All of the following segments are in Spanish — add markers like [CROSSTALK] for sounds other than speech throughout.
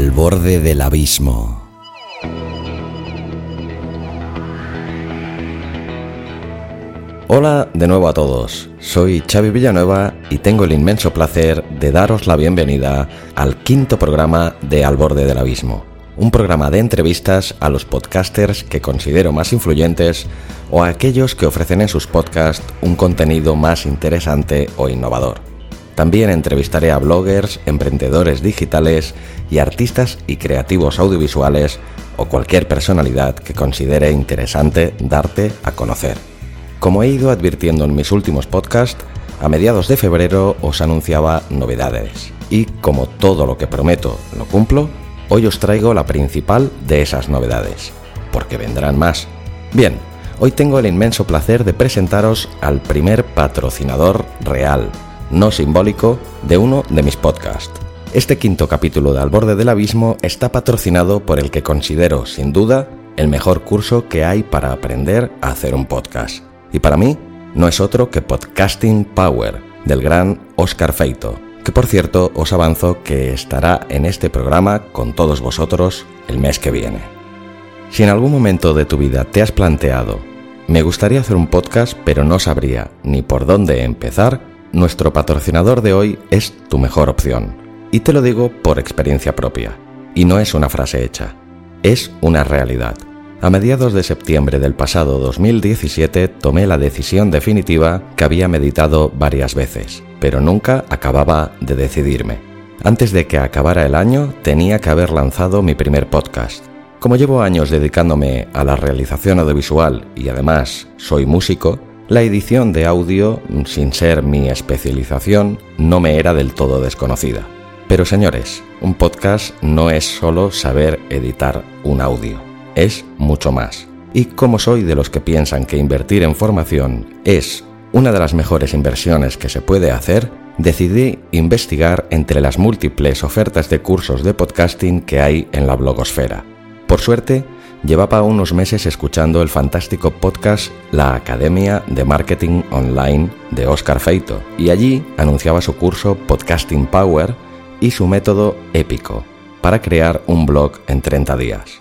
Al borde del abismo. Hola de nuevo a todos, soy Xavi Villanueva y tengo el inmenso placer de daros la bienvenida al quinto programa de Al borde del abismo, un programa de entrevistas a los podcasters que considero más influyentes o a aquellos que ofrecen en sus podcasts un contenido más interesante o innovador. También entrevistaré a bloggers, emprendedores digitales y artistas y creativos audiovisuales o cualquier personalidad que considere interesante darte a conocer. Como he ido advirtiendo en mis últimos podcasts, a mediados de febrero os anunciaba novedades. Y como todo lo que prometo lo cumplo, hoy os traigo la principal de esas novedades, porque vendrán más. Bien, hoy tengo el inmenso placer de presentaros al primer patrocinador real, no simbólico, de uno de mis podcasts. Este quinto capítulo de Al borde del abismo está patrocinado por el que considero, sin duda, el mejor curso que hay para aprender a hacer un podcast. Y para mí, no es otro que Podcasting Power, del gran Oscar Feito, que por cierto os avanzo que estará en este programa con todos vosotros el mes que viene. Si en algún momento de tu vida te has planteado, me gustaría hacer un podcast pero no sabría ni por dónde empezar, nuestro patrocinador de hoy es tu mejor opción. Y te lo digo por experiencia propia. Y no es una frase hecha, es una realidad. A mediados de septiembre del pasado 2017 tomé la decisión definitiva que había meditado varias veces, pero nunca acababa de decidirme. Antes de que acabara el año tenía que haber lanzado mi primer podcast. Como llevo años dedicándome a la realización audiovisual y además soy músico, la edición de audio, sin ser mi especialización, no me era del todo desconocida. Pero señores, un podcast no es solo saber editar un audio, es mucho más. Y como soy de los que piensan que invertir en formación es una de las mejores inversiones que se puede hacer, decidí investigar entre las múltiples ofertas de cursos de podcasting que hay en la blogosfera. Por suerte, llevaba unos meses escuchando el fantástico podcast La Academia de Marketing Online de Oscar Feito y allí anunciaba su curso Podcasting Power y su método épico para crear un blog en 30 días.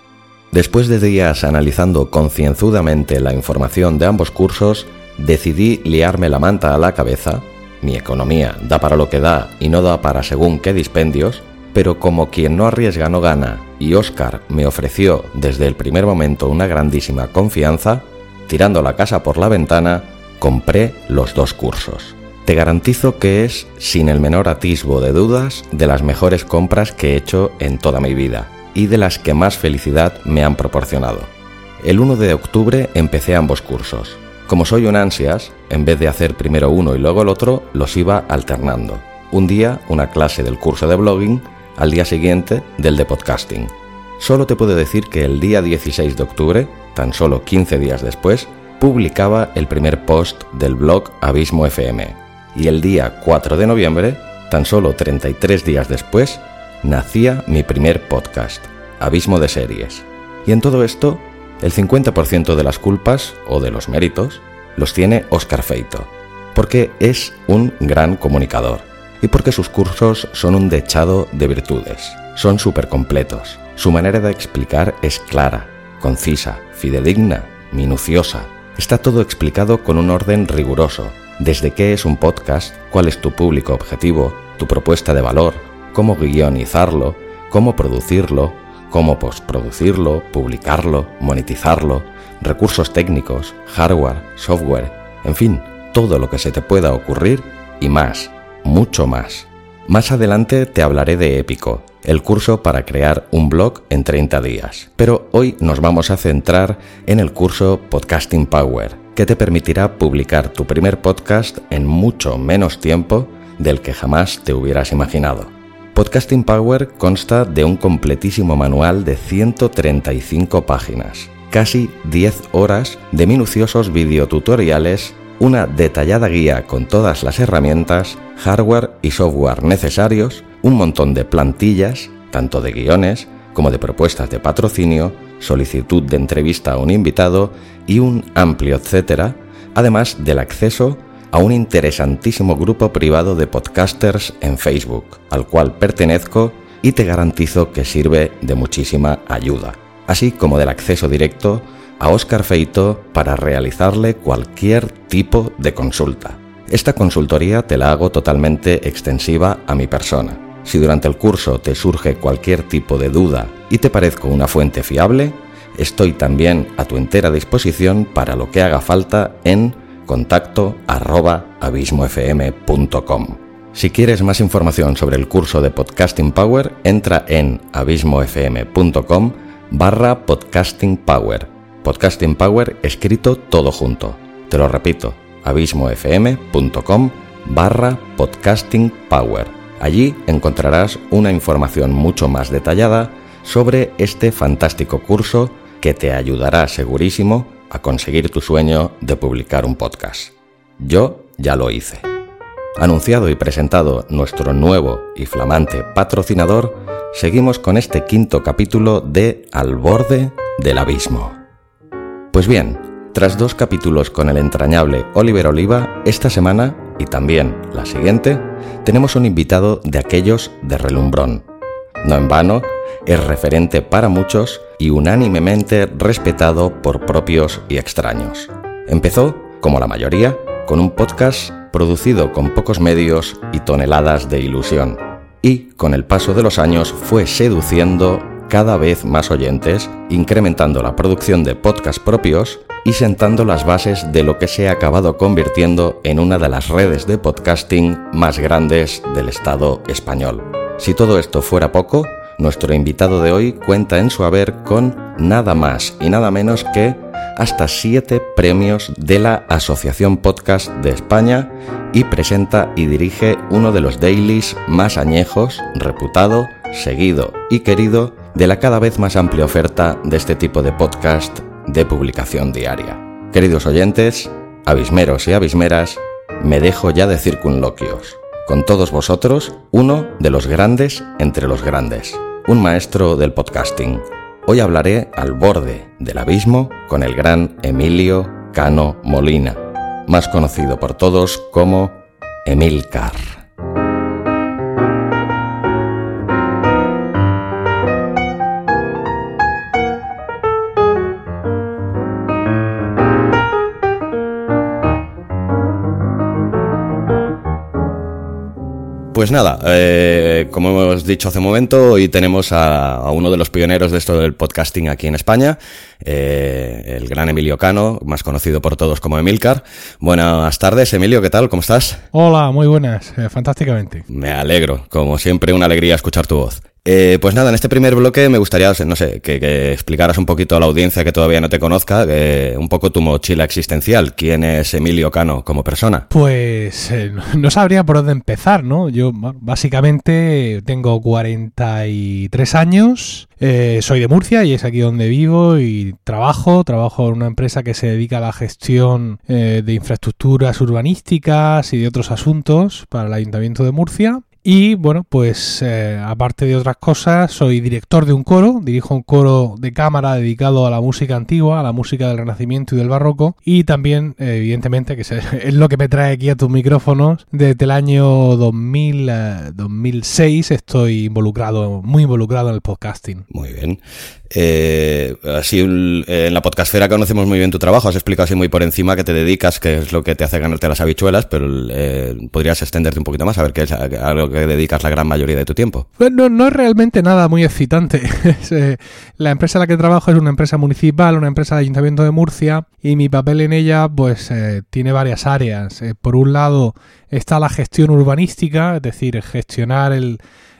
Después de días analizando concienzudamente la información de ambos cursos, decidí liarme la manta a la cabeza, mi economía da para lo que da y no da para según qué dispendios, pero como quien no arriesga no gana y Oscar me ofreció desde el primer momento una grandísima confianza, tirando la casa por la ventana, compré los dos cursos. Te garantizo que es, sin el menor atisbo de dudas, de las mejores compras que he hecho en toda mi vida y de las que más felicidad me han proporcionado. El 1 de octubre empecé ambos cursos. Como soy un ansias, en vez de hacer primero uno y luego el otro, los iba alternando. Un día una clase del curso de blogging al día siguiente del de podcasting. Solo te puedo decir que el día 16 de octubre, tan solo 15 días después, publicaba el primer post del blog Abismo FM. Y el día 4 de noviembre, tan solo 33 días después, nacía mi primer podcast, Abismo de Series. Y en todo esto, el 50% de las culpas, o de los méritos, los tiene Oscar Feito, porque es un gran comunicador y porque sus cursos son un dechado de virtudes. Son súper completos. Su manera de explicar es clara, concisa, fidedigna, minuciosa. Está todo explicado con un orden riguroso, desde qué es un podcast, cuál es tu público objetivo, tu propuesta de valor, cómo guionizarlo, cómo producirlo, cómo postproducirlo, publicarlo, monetizarlo, recursos técnicos, hardware, software, en fin, todo lo que se te pueda ocurrir y más mucho más. Más adelante te hablaré de Épico, el curso para crear un blog en 30 días. Pero hoy nos vamos a centrar en el curso Podcasting Power, que te permitirá publicar tu primer podcast en mucho menos tiempo del que jamás te hubieras imaginado. Podcasting Power consta de un completísimo manual de 135 páginas, casi 10 horas de minuciosos videotutoriales, una detallada guía con todas las herramientas, hardware y software necesarios, un montón de plantillas, tanto de guiones como de propuestas de patrocinio, solicitud de entrevista a un invitado y un amplio etcétera, además del acceso a un interesantísimo grupo privado de podcasters en Facebook, al cual pertenezco y te garantizo que sirve de muchísima ayuda, así como del acceso directo a Oscar Feito para realizarle cualquier tipo de consulta. Esta consultoría te la hago totalmente extensiva a mi persona. Si durante el curso te surge cualquier tipo de duda y te parezco una fuente fiable, estoy también a tu entera disposición para lo que haga falta en contacto arroba abismofm.com. Si quieres más información sobre el curso de Podcasting Power, entra en abismofm.com barra Podcasting Power. Podcasting Power escrito todo junto. Te lo repito, abismofm.com barra Podcasting Power. Allí encontrarás una información mucho más detallada sobre este fantástico curso que te ayudará segurísimo a conseguir tu sueño de publicar un podcast. Yo ya lo hice. Anunciado y presentado nuestro nuevo y flamante patrocinador, seguimos con este quinto capítulo de Al borde del abismo. Pues bien, tras dos capítulos con el entrañable Oliver Oliva, esta semana, y también la siguiente, tenemos un invitado de aquellos de relumbrón. No en vano, es referente para muchos y unánimemente respetado por propios y extraños. Empezó, como la mayoría, con un podcast producido con pocos medios y toneladas de ilusión. Y con el paso de los años fue seduciendo cada vez más oyentes, incrementando la producción de podcasts propios y sentando las bases de lo que se ha acabado convirtiendo en una de las redes de podcasting más grandes del Estado español. Si todo esto fuera poco, nuestro invitado de hoy cuenta en su haber con nada más y nada menos que hasta siete premios de la Asociación Podcast de España y presenta y dirige uno de los dailies más añejos, reputado, seguido y querido de la cada vez más amplia oferta de este tipo de podcast de publicación diaria. Queridos oyentes, abismeros y abismeras, me dejo ya de circunloquios. Con todos vosotros, uno de los grandes entre los grandes un maestro del podcasting. Hoy hablaré al borde del abismo con el gran Emilio Cano Molina, más conocido por todos como Emilcar. Pues nada, eh, como hemos dicho hace un momento, hoy tenemos a, uno de los pioneros de esto del podcasting aquí en España, eh, el gran Emilio Cano, más conocido por todos como Emilcar. Buenas tardes, Emilio, ¿qué tal? ¿Cómo estás? Hola, muy buenas, eh, fantásticamente. Me alegro, como siempre, una alegría escuchar tu voz. Eh, pues nada, en este primer bloque me gustaría, no sé, que, explicaras un poquito a la audiencia que todavía no te conozca, un poco tu mochila existencial. ¿Quién es Emilio Cano como persona? Pues eh, no [LAUGHS] sabría por dónde empezar, ¿no? Yo básicamente tengo 43 años, eh, soy de Murcia y es aquí donde vivo y trabajo. Trabajo en una empresa que se dedica a la gestión de infraestructuras urbanísticas y de otros asuntos para el Ayuntamiento de Murcia. Y bueno, pues eh, aparte de otras cosas, soy director de un coro, dirijo un coro de cámara dedicado a la música antigua, a la música del Renacimiento y del Barroco, y también, evidentemente, que [LAUGHS] es lo que me trae aquí a tus micrófonos, desde el año 2000, 2006 eh, estoy involucrado, muy involucrado en el podcasting. Muy bien. Eh, así en la podcastfera conocemos muy bien tu trabajo, has explicado así muy por encima que te dedicas, que es lo que te hace ganarte las habichuelas, pero eh, podrías extenderte un poquito más a ver qué es a que dedicas la gran mayoría de tu tiempo. Pues no, no es realmente nada muy excitante. [LAUGHS] Eh, la empresa en la que trabajo es una empresa municipal, una empresa del Ayuntamiento de Murcia, y mi papel en ella pues eh, tiene varias áreas. por un lado está la gestión urbanística, es decir, gestionar el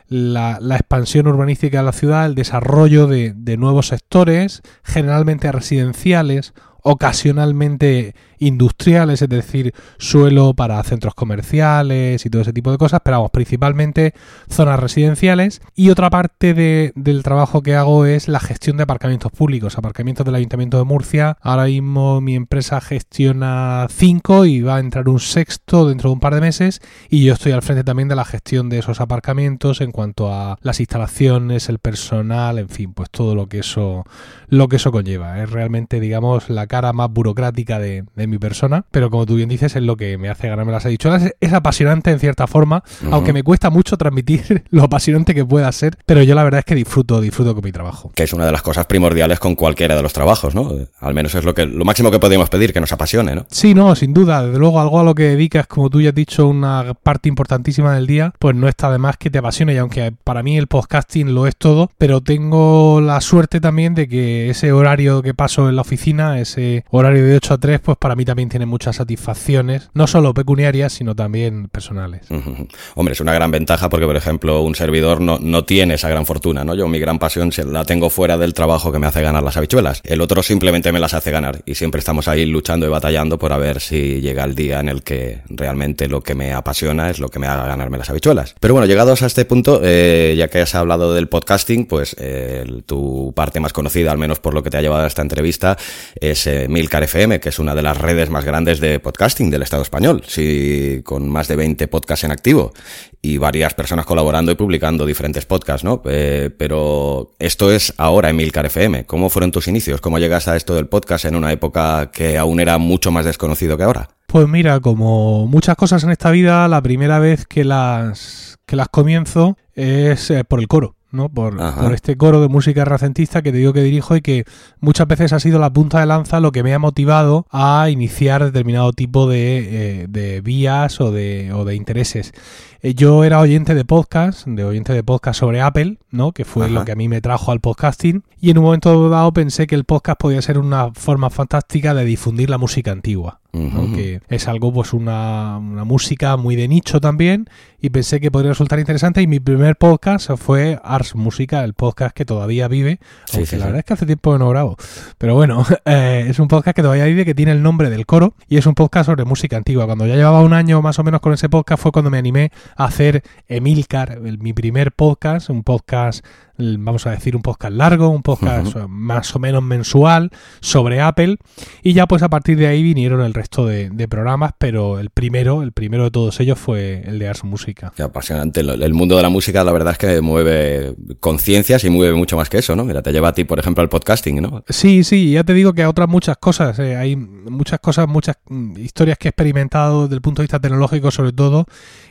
la, expansión urbanística de la ciudad, el desarrollo de, nuevos sectores, generalmente residenciales, ocasionalmente industriales, es decir, suelo para centros comerciales y todo ese tipo de cosas, pero vamos, principalmente zonas residenciales. Y otra parte de, del trabajo que hago es la gestión de aparcamientos públicos, aparcamientos del Ayuntamiento de Murcia. Ahora mismo mi empresa gestiona cinco y va a entrar un sexto dentro de un par de meses y yo estoy al frente también de la gestión de esos aparcamientos en cuanto a las instalaciones, el personal, en fin, pues todo lo que eso, lo que eso conlleva. Es realmente, digamos, la cara más burocrática de, mi persona, pero como tú bien dices, es lo que me hace ganarme las adicholas. Es, apasionante en cierta forma, aunque me cuesta mucho transmitir [LAUGHS] lo apasionante que pueda ser, pero yo la verdad es que disfruto, disfruto con mi trabajo. Que es una de las cosas primordiales con cualquiera de los trabajos, ¿no? Al menos es lo que lo máximo que podemos pedir, que nos apasione, ¿no? Sí, no, sin duda. Desde luego, algo a lo que dedicas, como tú ya has dicho, una parte importantísima del día, pues no está de más que te apasione. Y aunque para mí el podcasting lo es todo, pero tengo la suerte también de que ese horario que paso en la oficina, ese horario de 8 a 3, pues para mí también tiene muchas satisfacciones, no solo pecuniarias, sino también personales. Hombre, es una gran ventaja porque, por ejemplo, un servidor no, no tiene esa gran fortuna, ¿no? Yo mi gran pasión la tengo fuera del trabajo que me hace ganar las habichuelas. El otro simplemente me las hace ganar y siempre estamos ahí luchando y batallando por a ver si llega el día en el que realmente lo que me apasiona es lo que me haga ganarme las habichuelas. Pero bueno, llegados a este punto, eh, ya que has hablado del podcasting, pues tu parte más conocida, al menos por lo que te ha llevado a esta entrevista, es eh, Milcar FM, que es una de las redes más grandes de podcasting del Estado español, sí, con más de 20 podcasts en activo y varias personas colaborando y publicando diferentes podcasts, ¿no? pero esto es ahora Emilcar FM. ¿Cómo fueron tus inicios? ¿Cómo llegaste a esto del podcast en una época que aún era mucho más desconocido que ahora? Pues mira, como muchas cosas en esta vida, la primera vez que las, que las comienzo es por el coro. ¿No? Por, por, este coro de música racentista que te digo que dirijo y que muchas veces ha sido la punta de lanza lo que me ha motivado a iniciar determinado tipo de, eh, de vías o de, o de intereses. Eh, yo era oyente de podcast, de oyente de podcast sobre Apple, ¿no? Que fue lo que a mí me trajo al podcasting. Y en un momento dado pensé que el podcast podía ser una forma fantástica de difundir la música antigua. Que es algo, pues una, una, música muy de nicho también, y pensé que podría resultar interesante. Y mi primer podcast fue Ars Música, el podcast que todavía vive, aunque la verdad es que hace tiempo que no grabo. Pero bueno, [LAUGHS] eh, es un podcast que todavía vive, que tiene el nombre del coro, y es un podcast sobre música antigua. Cuando ya llevaba un año más o menos con ese podcast fue cuando me animé hacer Emilcar, mi primer podcast, un podcast vamos a decir, un podcast largo, un podcast más o menos mensual sobre Apple. Y ya pues a partir de ahí vinieron el resto de, programas, pero el primero, el primero de todos ellos fue el de Ars Música. Qué apasionante. El mundo de la música, la verdad es que mueve conciencias y mueve mucho más que eso, ¿no? Mira, te lleva a ti, por ejemplo, al podcasting, ¿no? Sí, sí, ya te digo que a otras muchas cosas. Eh, hay muchas cosas, muchas mm, historias que he experimentado desde el punto de vista tecnológico, sobre todo.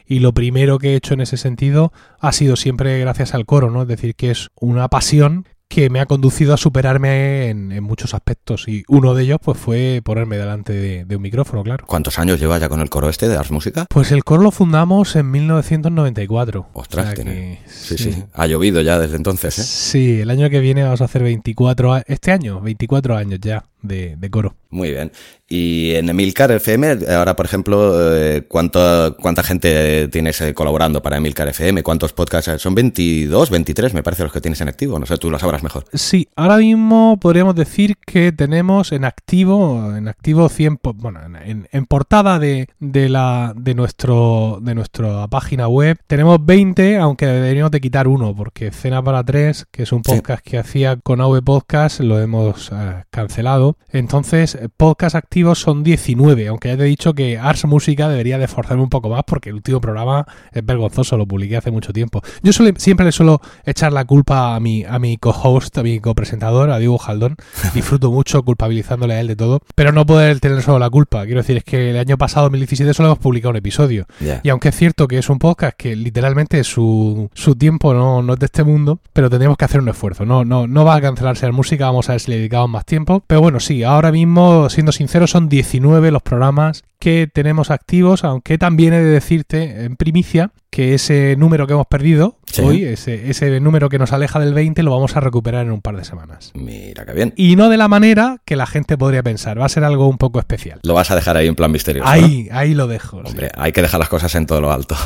Y lo primero que he hecho en ese sentido ha sido siempre gracias al coro, ¿no? Es decir, que es una pasión que me ha conducido a superarme en, muchos aspectos y uno de ellos pues fue ponerme delante de, un micrófono, claro. ¿Cuántos años llevas ya con el coro este de Ars Música? Pues el coro lo fundamos en 1994. Ostras, tiene... sí, sí, ha llovido ya desde entonces, ¿eh? Sí, el año que viene vamos a hacer 24, este año, 24 años ya de, de coro. Muy bien. Y en Emilcar FM, ahora por ejemplo, eh, ¿cuánto, ¿cuánta gente tienes eh, colaborando para Emilcar FM? ¿Cuántos podcasts? Son 22, 23 me parece los que tienes en activo. No sé, tú lo sabrás mejor. Sí, ahora mismo podríamos decir que tenemos en activo, en activo 100, bueno, en, en portada de, de, la, de, nuestro, de nuestra página web, tenemos 20, aunque deberíamos de quitar uno, porque Cena para Tres, que es un podcast que hacía con AV Podcast, lo hemos eh, cancelado. Entonces, podcast activo son 19, aunque ya te he dicho que Ars Música debería de esforzarme un poco más porque el último programa es vergonzoso, lo publiqué hace mucho tiempo. Yo siempre le suelo echar la culpa a mi, a mi co-host, a mi copresentador, a Diego Jaldón. [LAUGHS] Disfruto mucho culpabilizándole a él de todo, pero no poder tener solo la culpa. Quiero decir, es que el año pasado, 2017, solo hemos publicado un episodio. Y aunque es cierto que es un podcast que literalmente su, su tiempo no, no es de este mundo, pero tendríamos que hacer un esfuerzo. No, no, no va a cancelarse la música, vamos a ver si le dedicamos más tiempo. Pero bueno, sí, ahora mismo, siendo sincero, son 19 los programas que tenemos activos, aunque también he de decirte en primicia que ese número que hemos perdido hoy, ese, ese número que nos aleja del 20, lo vamos a recuperar en un par de semanas. Mira qué bien. Y no de la manera que la gente podría pensar, va a ser algo un poco especial. Lo vas a dejar ahí en plan misterioso. Ahí, ahí lo dejo. Hombre, hay que dejar las cosas en todo lo alto.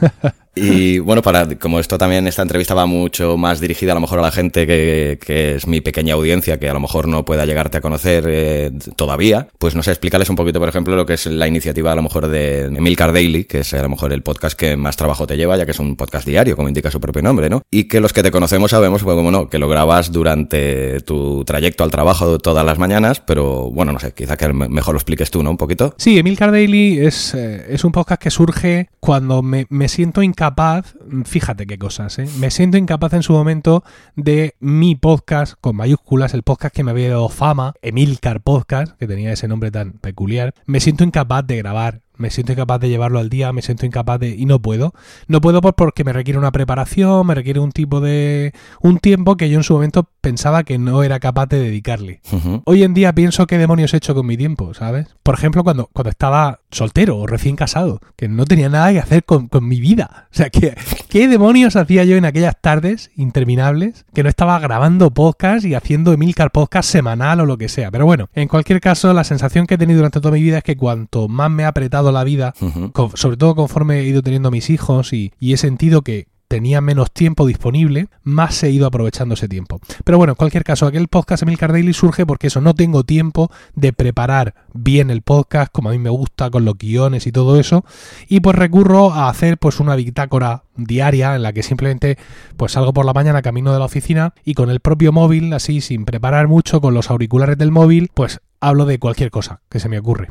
[LAUGHS] Y bueno, para como esto también, esta entrevista va mucho más dirigida a lo mejor a la gente que, que es mi pequeña audiencia, que a lo mejor no pueda llegarte a conocer eh, todavía, pues no sé, explicarles un poquito, por ejemplo, lo que es la iniciativa a lo mejor de Emilcar Daily, que es a lo mejor el podcast que más trabajo te lleva, ya que es un podcast diario, como indica su propio nombre, ¿no? Y que los que te conocemos sabemos, pues como no, que lo grabas durante tu trayecto al trabajo todas las mañanas, pero bueno, no sé, quizá que mejor lo expliques tú, ¿no? Un poquito. Sí, Emilcar Daily es, eh, es un podcast que surge cuando me, me siento incapaz, fíjate qué cosas, ¿eh? Me siento incapaz en su momento de mi podcast, con mayúsculas, el podcast que me había dado fama, Emilcar Podcast, que tenía ese nombre tan peculiar. Me siento incapaz de grabar me siento incapaz de llevarlo al día, me siento incapaz de... y no puedo. No puedo porque me requiere una preparación, me requiere un tipo de... un tiempo que yo en su momento pensaba que no era capaz de dedicarle. Hoy en día pienso qué demonios he hecho con mi tiempo, ¿sabes? Por ejemplo, cuando, cuando estaba soltero o recién casado, que no tenía nada que hacer con, mi vida. O sea, que, ¿qué demonios hacía yo en aquellas tardes interminables que no estaba grabando podcast y haciendo Emilcar podcast semanal o lo que sea? Pero bueno, en cualquier caso, la sensación que he tenido durante toda mi vida es que cuanto más me ha apretado la vida, sobre todo conforme he ido teniendo mis hijos y, he sentido que, tenía menos tiempo disponible, más he ido aprovechando ese tiempo. Pero bueno, en cualquier caso, aquel podcast Emilcar Daily surge porque eso, no tengo tiempo de preparar bien el podcast como a mí me gusta, con los guiones y todo eso, y pues recurro a hacer pues una bitácora diaria en la que simplemente pues salgo por la mañana camino de la oficina y con el propio móvil, así sin preparar mucho, con los auriculares del móvil, pues hablo de cualquier cosa que se me ocurre.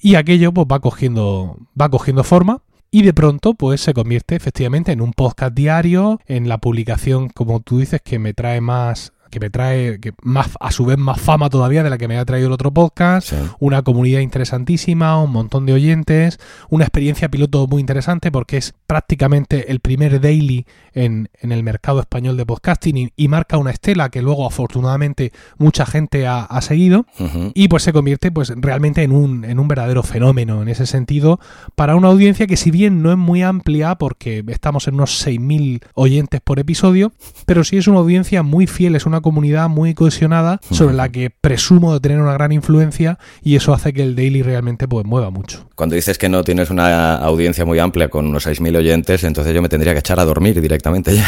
Y aquello pues va cogiendo, va cogiendo forma y de pronto pues se convierte efectivamente en un podcast diario, en la publicación, como tú dices, que me trae más que me trae que más a su vez más fama todavía de la que me ha traído el otro podcast, una comunidad interesantísima, un montón de oyentes, una experiencia piloto muy interesante porque es prácticamente el primer daily en, en el mercado español de podcasting y, marca una estela que luego afortunadamente mucha gente ha, seguido y pues se convierte pues realmente en un, en un verdadero fenómeno en ese sentido para una audiencia que si bien no es muy amplia porque estamos en unos 6.000 oyentes por episodio, pero sí es una audiencia muy fiel, es una comunidad muy cohesionada sobre la que presumo de tener una gran influencia y eso hace que el daily realmente pues mueva mucho. Cuando dices que no tienes una audiencia muy amplia con unos 6.000 oyentes, entonces yo me tendría que echar a dormir directamente ya.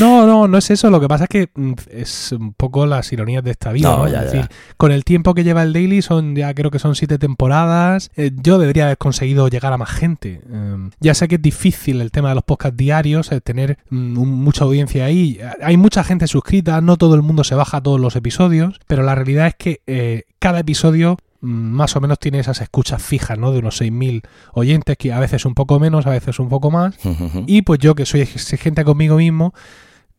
No, no, no es eso. Lo que pasa es que mm, es un poco las ironías de esta vida. es decir, con el tiempo que lleva el Daily, son ya creo que son siete temporadas. Eh, yo debería haber conseguido llegar a más gente. Em, ya sé que es difícil el tema de los podcasts diarios, tener mm, mucha audiencia ahí. Hay mucha gente suscrita, no todo el mundo se baja todos los episodios, pero la realidad es que eh, cada episodio más o menos tiene esas escuchas fijas, ¿no? De unos 6.000 oyentes, que a veces un poco menos, a veces un poco más. Y pues yo, que soy exigente conmigo mismo,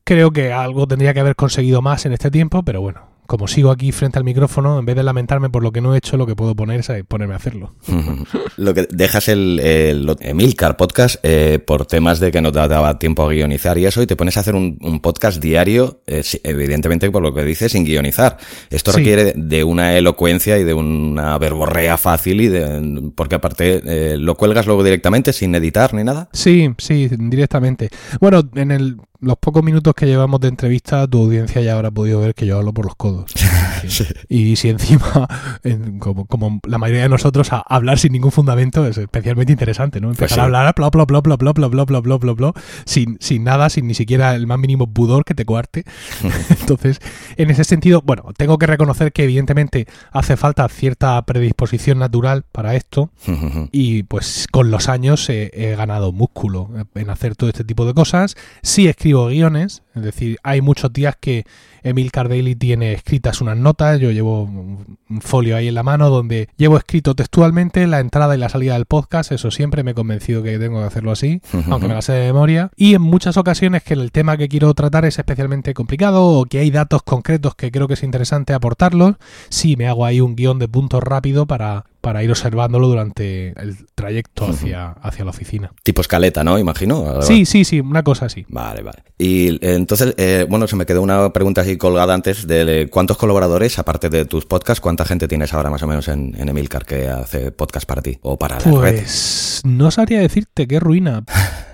creo que algo tendría que haber conseguido más en este tiempo, pero bueno, como sigo aquí frente al micrófono, en vez de lamentarme por lo que no he hecho, lo que puedo poner es ponerme a hacerlo. [LAUGHS] lo que dejas el, el Emilcar podcast eh, por temas de que no te daba tiempo a guionizar y eso, y te pones a hacer un, podcast diario, eh, evidentemente por lo que dices, sin guionizar. Esto requiere de una elocuencia y de una verborrea fácil y de, porque aparte eh, lo cuelgas luego directamente sin editar ni nada. Sí, sí, directamente. Bueno, en el los pocos minutos que llevamos de entrevista, tu audiencia ya habrá podido ver que yo hablo por los codos. Y si encima, como, la mayoría de nosotros, a hablar sin ningún fundamento es especialmente interesante, ¿no? Empezar a hablar bla bla bla bla bla bla bla bla bla bla bla sin, sin nada, sin ni siquiera el más mínimo pudor que te coarte. Entonces, en ese sentido, bueno, tengo que reconocer que evidentemente hace falta cierta predisposición natural para esto y pues con los años he, ganado músculo en hacer todo este tipo de cosas. Sí escribo escribo guiones, es decir, hay muchos días que Emil Cardelli tiene escritas unas notas, yo llevo un folio ahí en la mano donde llevo escrito textualmente la entrada y la salida del podcast, eso siempre me he convencido que tengo que hacerlo así, aunque me la sé de memoria, y en muchas ocasiones que el tema que quiero tratar es especialmente complicado o que hay datos concretos que creo que es interesante aportarlos, sí me hago ahí un guion de puntos rápido para, para ir observándolo durante el trayecto hacia, hacia la oficina. Tipo escaleta, ¿no? Imagino. Sí, sí, sí, una cosa así. Vale, vale. Y eh, entonces, eh, bueno, se me quedó una pregunta así colgada antes de cuántos colaboradores, aparte de tus podcasts, cuánta gente tienes ahora más o menos en, Emilcar que hace podcast para ti o para la pues, no sabría decirte, qué ruina.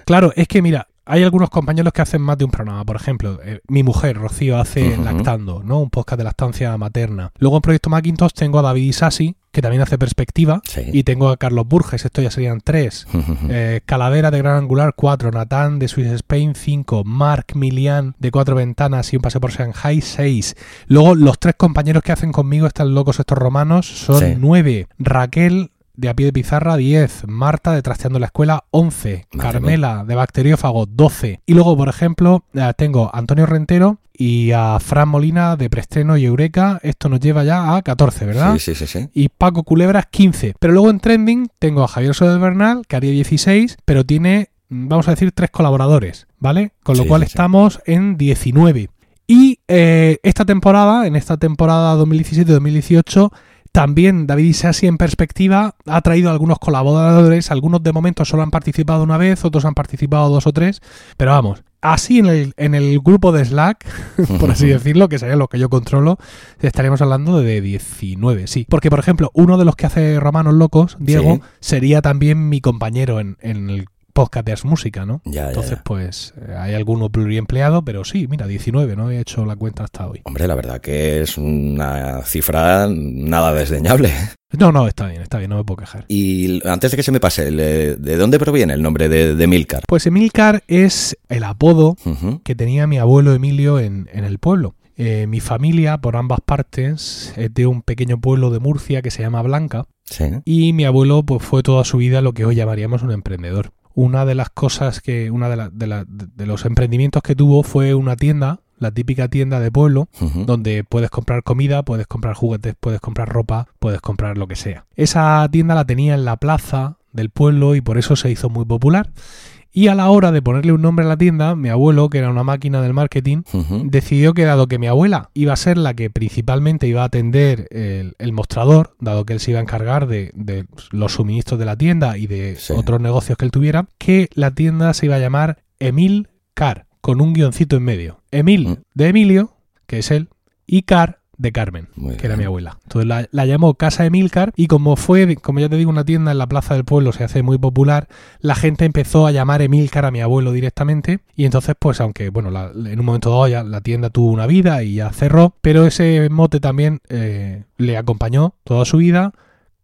claro, es que mira, hay algunos compañeros que hacen más de un programa. Por ejemplo, eh, mi mujer, Rocío, hace Lactando, ¿no? Un podcast de lactancia materna. Luego en Proyecto Macintosh tengo a David Isasi, que también hace perspectiva. Sí. Y tengo a Carlos Burges, esto ya serían tres. [LAUGHS] Eh, Calavera de Gran Angular, 4. Natán de Swiss Spain, 5. Mark Milian de Cuatro Ventanas y un paseo por Shanghai, 6. Luego, los tres compañeros que hacen conmigo, están locos estos romanos, son Sí. 9. Raquel de A Pie de Pizarra, 10. Marta de Trasteando la Escuela, 11. Madre Carmela de Bacteriófago, 12. Y luego, por ejemplo, eh, tengo a Antonio Rentero y a Fran Molina de Preestreno y Eureka. Esto nos lleva ya a 14, ¿verdad? Sí, sí, sí, sí. y Paco Culebras 15. Pero luego en trending tengo a Javier Soler Bernal, que haría 16, pero tiene, mm, vamos a decir, tres colaboradores, ¿vale? Con lo Sí, cual sí. estamos en 19. Y eh, esta temporada, en esta temporada 2017-2018, también David Isasi en perspectiva ha traído algunos colaboradores, algunos de momento solo han participado una vez, otros han participado dos o tres, pero vamos, así en el, en el grupo de Slack, [LAUGHS] por así [LAUGHS] decirlo, que sería lo que yo controlo, estaríamos hablando de 19, sí. Porque, por ejemplo, uno de los que hace Romanos Locos, Diego, Sí. sería también mi compañero en, en el podcast de Música, ¿no? Ya, Entonces, ya. pues, hay alguno pluriempleado, pero sí, mira, 19, no he hecho la cuenta hasta hoy. Hombre, la verdad que es una cifra nada desdeñable. [LAUGHS] No, no, está bien, está bien, no me puedo quejar. Y antes de que se me pase, ¿de dónde proviene el nombre de, de Milcar? Pues Emilcar es el apodo que tenía mi abuelo Emilio en, en el pueblo. Eh, mi familia, por ambas partes, es de un pequeño pueblo de Murcia que se llama Blanca. Sí. Y mi abuelo pues fue toda su vida lo que hoy llamaríamos un emprendedor. Una de las cosas que, una de, la- de la- de los emprendimientos que tuvo fue una tienda, la típica tienda de pueblo, donde puedes comprar comida, puedes comprar juguetes, puedes comprar ropa, puedes comprar lo que sea. Esa tienda la tenía en la plaza del pueblo y por eso se hizo muy popular. Y a la hora de ponerle un nombre a la tienda, mi abuelo, que era una máquina del marketing, decidió que dado que mi abuela iba a ser la que principalmente iba a atender el, el mostrador, dado que él se iba a encargar de, de los suministros de la tienda y de Sí. otros negocios que él tuviera, que la tienda se iba a llamar Emil Car, con un guioncito en medio. Emil Mm. de Emilio, que es él, y Car de Carmen, Muy que era bien. mi abuela. Entonces la, la llamó Casa Emilcar y como fue, como ya te digo, una tienda en la plaza del pueblo se hace muy popular, la gente empezó a llamar Emilcar a mi abuelo directamente y entonces pues aunque bueno, la- en un momento dado ya la tienda tuvo una vida y ya cerró, pero ese mote también eh, le acompañó toda su vida.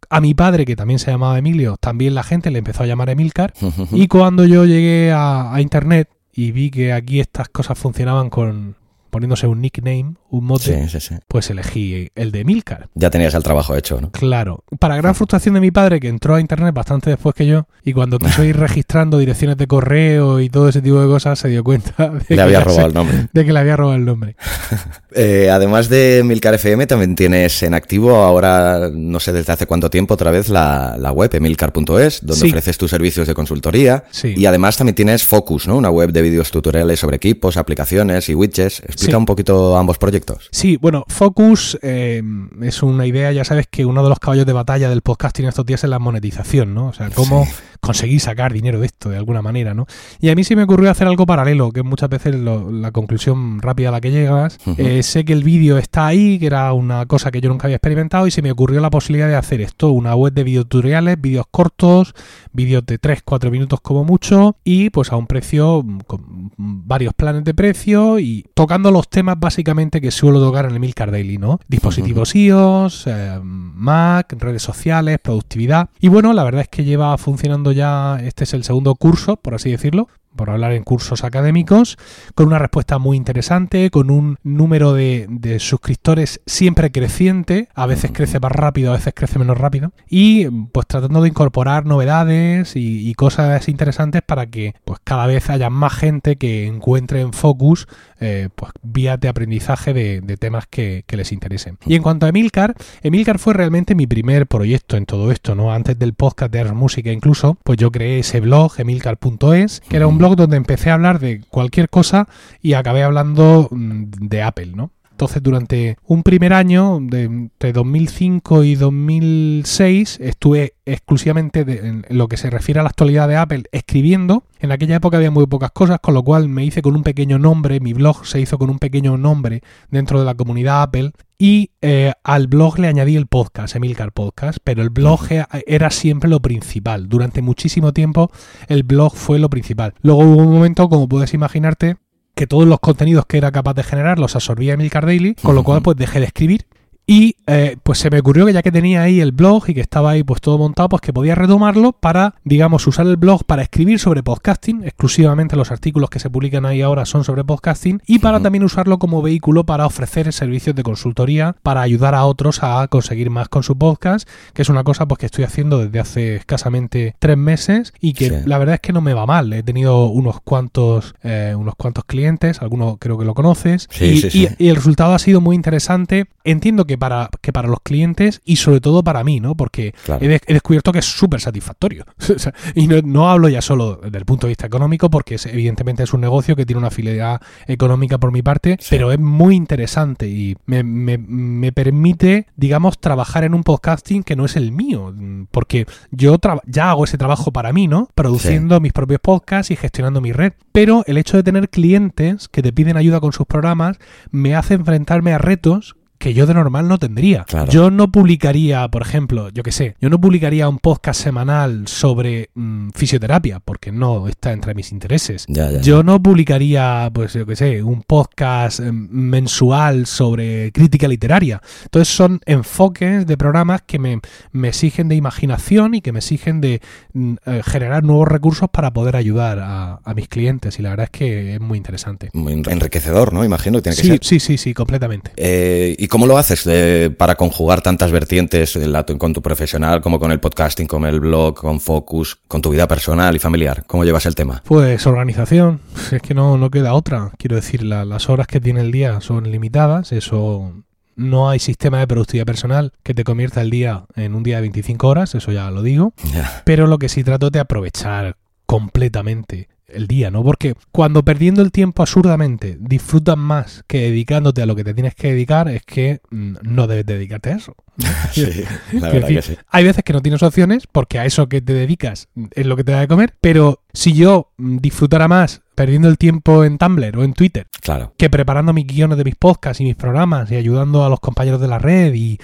A mi padre, que también se llamaba Emilio, también la gente le empezó a llamar Emilcar. [LAUGHS] Y cuando yo llegué a, a internet y vi que aquí estas cosas funcionaban con poniéndose un nickname, un mote, Sí, sí, sí. pues elegí el de Milcar. Ya tenías el trabajo hecho, ¿no? Claro. Para gran frustración de mi padre, que entró a internet bastante después que yo, y cuando [LAUGHS] quiso ir registrando direcciones de correo y todo ese tipo de cosas, se dio cuenta [LAUGHS] de, que, Le había ya robado se- el nombre. [LAUGHS] de que le había robado el nombre. Eh, además de Milcar FM, también tienes en activo ahora, no sé desde hace cuánto tiempo, otra vez la, la web emilcar.es, donde ofreces tus servicios de consultoría. Sí. Y además también tienes Focus, ¿no? Una web de vídeos tutoriales sobre equipos, aplicaciones y widgets. Explica Sí. un poquito ambos proyectos. Sí, bueno, Focus eh, es una idea, ya sabes que uno de los caballos de batalla del podcasting estos días es la monetización, ¿no? O sea, cómo Sí. conseguir sacar dinero de esto de alguna manera, ¿no? Y a mí sí me ocurrió hacer algo paralelo, que muchas veces lo- la conclusión rápida a la que llegas. Eh, sé que el vídeo está ahí, que era una cosa que yo nunca había experimentado, y se me ocurrió la posibilidad de hacer esto, una web de videotutoriales, vídeos cortos, vídeos de 3-4 minutos como mucho, y pues a un precio, con varios planes de precio, y tocando los temas básicamente que suelo tocar en el Milcar Daily, ¿no? Dispositivos iOS, eh, Mac, redes sociales, productividad. Y bueno, la verdad es que lleva funcionando ya, este es el segundo curso, por así decirlo, por hablar en cursos académicos, con una respuesta muy interesante, con un número de, suscriptores siempre creciente, a veces crece más rápido, a veces crece menos rápido, y pues tratando de incorporar novedades y, cosas interesantes para que pues cada vez haya más gente que encuentre en Focus eh, pues vías de aprendizaje de, temas que, que les interesen. Y en cuanto a Emilcar, Emilcar fue realmente mi primer proyecto en todo esto, ¿no? Antes del podcast de Ars Música incluso, pues yo creé ese blog, emilcar.es, que era un blog donde empecé a hablar de cualquier cosa y acabé hablando mm, de Apple, ¿no? Entonces, durante un primer año, de entre 2005 y 2006, estuve exclusivamente de- en lo que se refiere a la actualidad de Apple escribiendo. En aquella época había muy pocas cosas, con lo cual me hice con un pequeño nombre, mi blog se hizo con un pequeño nombre dentro de la comunidad Apple. Y eh, al blog le añadí el podcast, Emilcar Podcast, pero el blog era siempre lo principal. Durante muchísimo tiempo el blog fue lo principal. Luego hubo un momento, como puedes imaginarte, que todos los contenidos que era capaz de generar los absorbía Emilcar Daily, con lo cual pues dejé de escribir Y eh, pues se me ocurrió que ya que tenía ahí el blog y que estaba ahí pues todo montado, pues que podía retomarlo para, digamos, usar el blog para escribir sobre podcasting. Exclusivamente los artículos que se publican ahí ahora son sobre podcasting. Y para también usarlo como vehículo para ofrecer servicios de consultoría para ayudar a otros a conseguir más con su podcast, que es una cosa pues que estoy haciendo desde hace escasamente tres meses y que la verdad es que no me va mal. He tenido unos cuantos, eh, unos cuantos clientes, algunos creo que lo conoces, y, el resultado ha sido muy interesante. Entiendo que para, que para los clientes y sobre todo para mí, ¿no? Porque he, descubierto que es súper satisfactorio. [LAUGHS] y no, hablo ya solo desde el punto de vista económico, porque evidentemente es un negocio que tiene una fidelidad económica por mi parte, pero es muy interesante y me, me, permite, digamos, trabajar en un podcasting que no es el mío, porque yo ya hago ese trabajo para mí, ¿no? Produciendo mis propios podcasts y gestionando mi red. Pero el hecho de tener clientes que te piden ayuda con sus programas me hace enfrentarme a retos que yo de normal no tendría. Yo no publicaría, por ejemplo, yo qué sé, yo no publicaría un podcast semanal sobre mm, fisioterapia, porque no está entre mis intereses. yo no publicaría, pues yo qué sé, un podcast em, mensual sobre crítica literaria. Entonces son enfoques de programas que me, exigen de imaginación y que me exigen de mm, eh, generar nuevos recursos para poder ayudar a, mis clientes. Y la verdad es que es muy interesante. Muy enriquecedor, ¿no? Imagino que tiene que sí, ser. Sí, sí, sí, completamente. Eh, cómo lo haces para conjugar tantas vertientes con tu profesional, como con el podcasting, con el blog, con Focus, con tu vida personal y familiar? ¿Cómo llevas el tema? Pues organización. Es que no, no queda otra. Quiero decir, las horas que tiene el día son limitadas. Eso no hay sistema de productividad personal que te convierta el día en un día de 25 horas, eso ya lo digo. Pero lo que sí trato de aprovechar completamente el día, ¿no? Porque cuando perdiendo el tiempo absurdamente disfrutas más que dedicándote a lo que te tienes que dedicar, es que mm, no debes dedicarte a eso. [LAUGHS] Sí, la verdad que sí. Hay veces que no tienes opciones porque a eso que te dedicas es lo que te da de comer, pero si yo mm, disfrutara más perdiendo el tiempo en Tumblr o en Twitter claro. que preparando mis guiones de mis podcasts y mis programas y ayudando a los compañeros de la red y,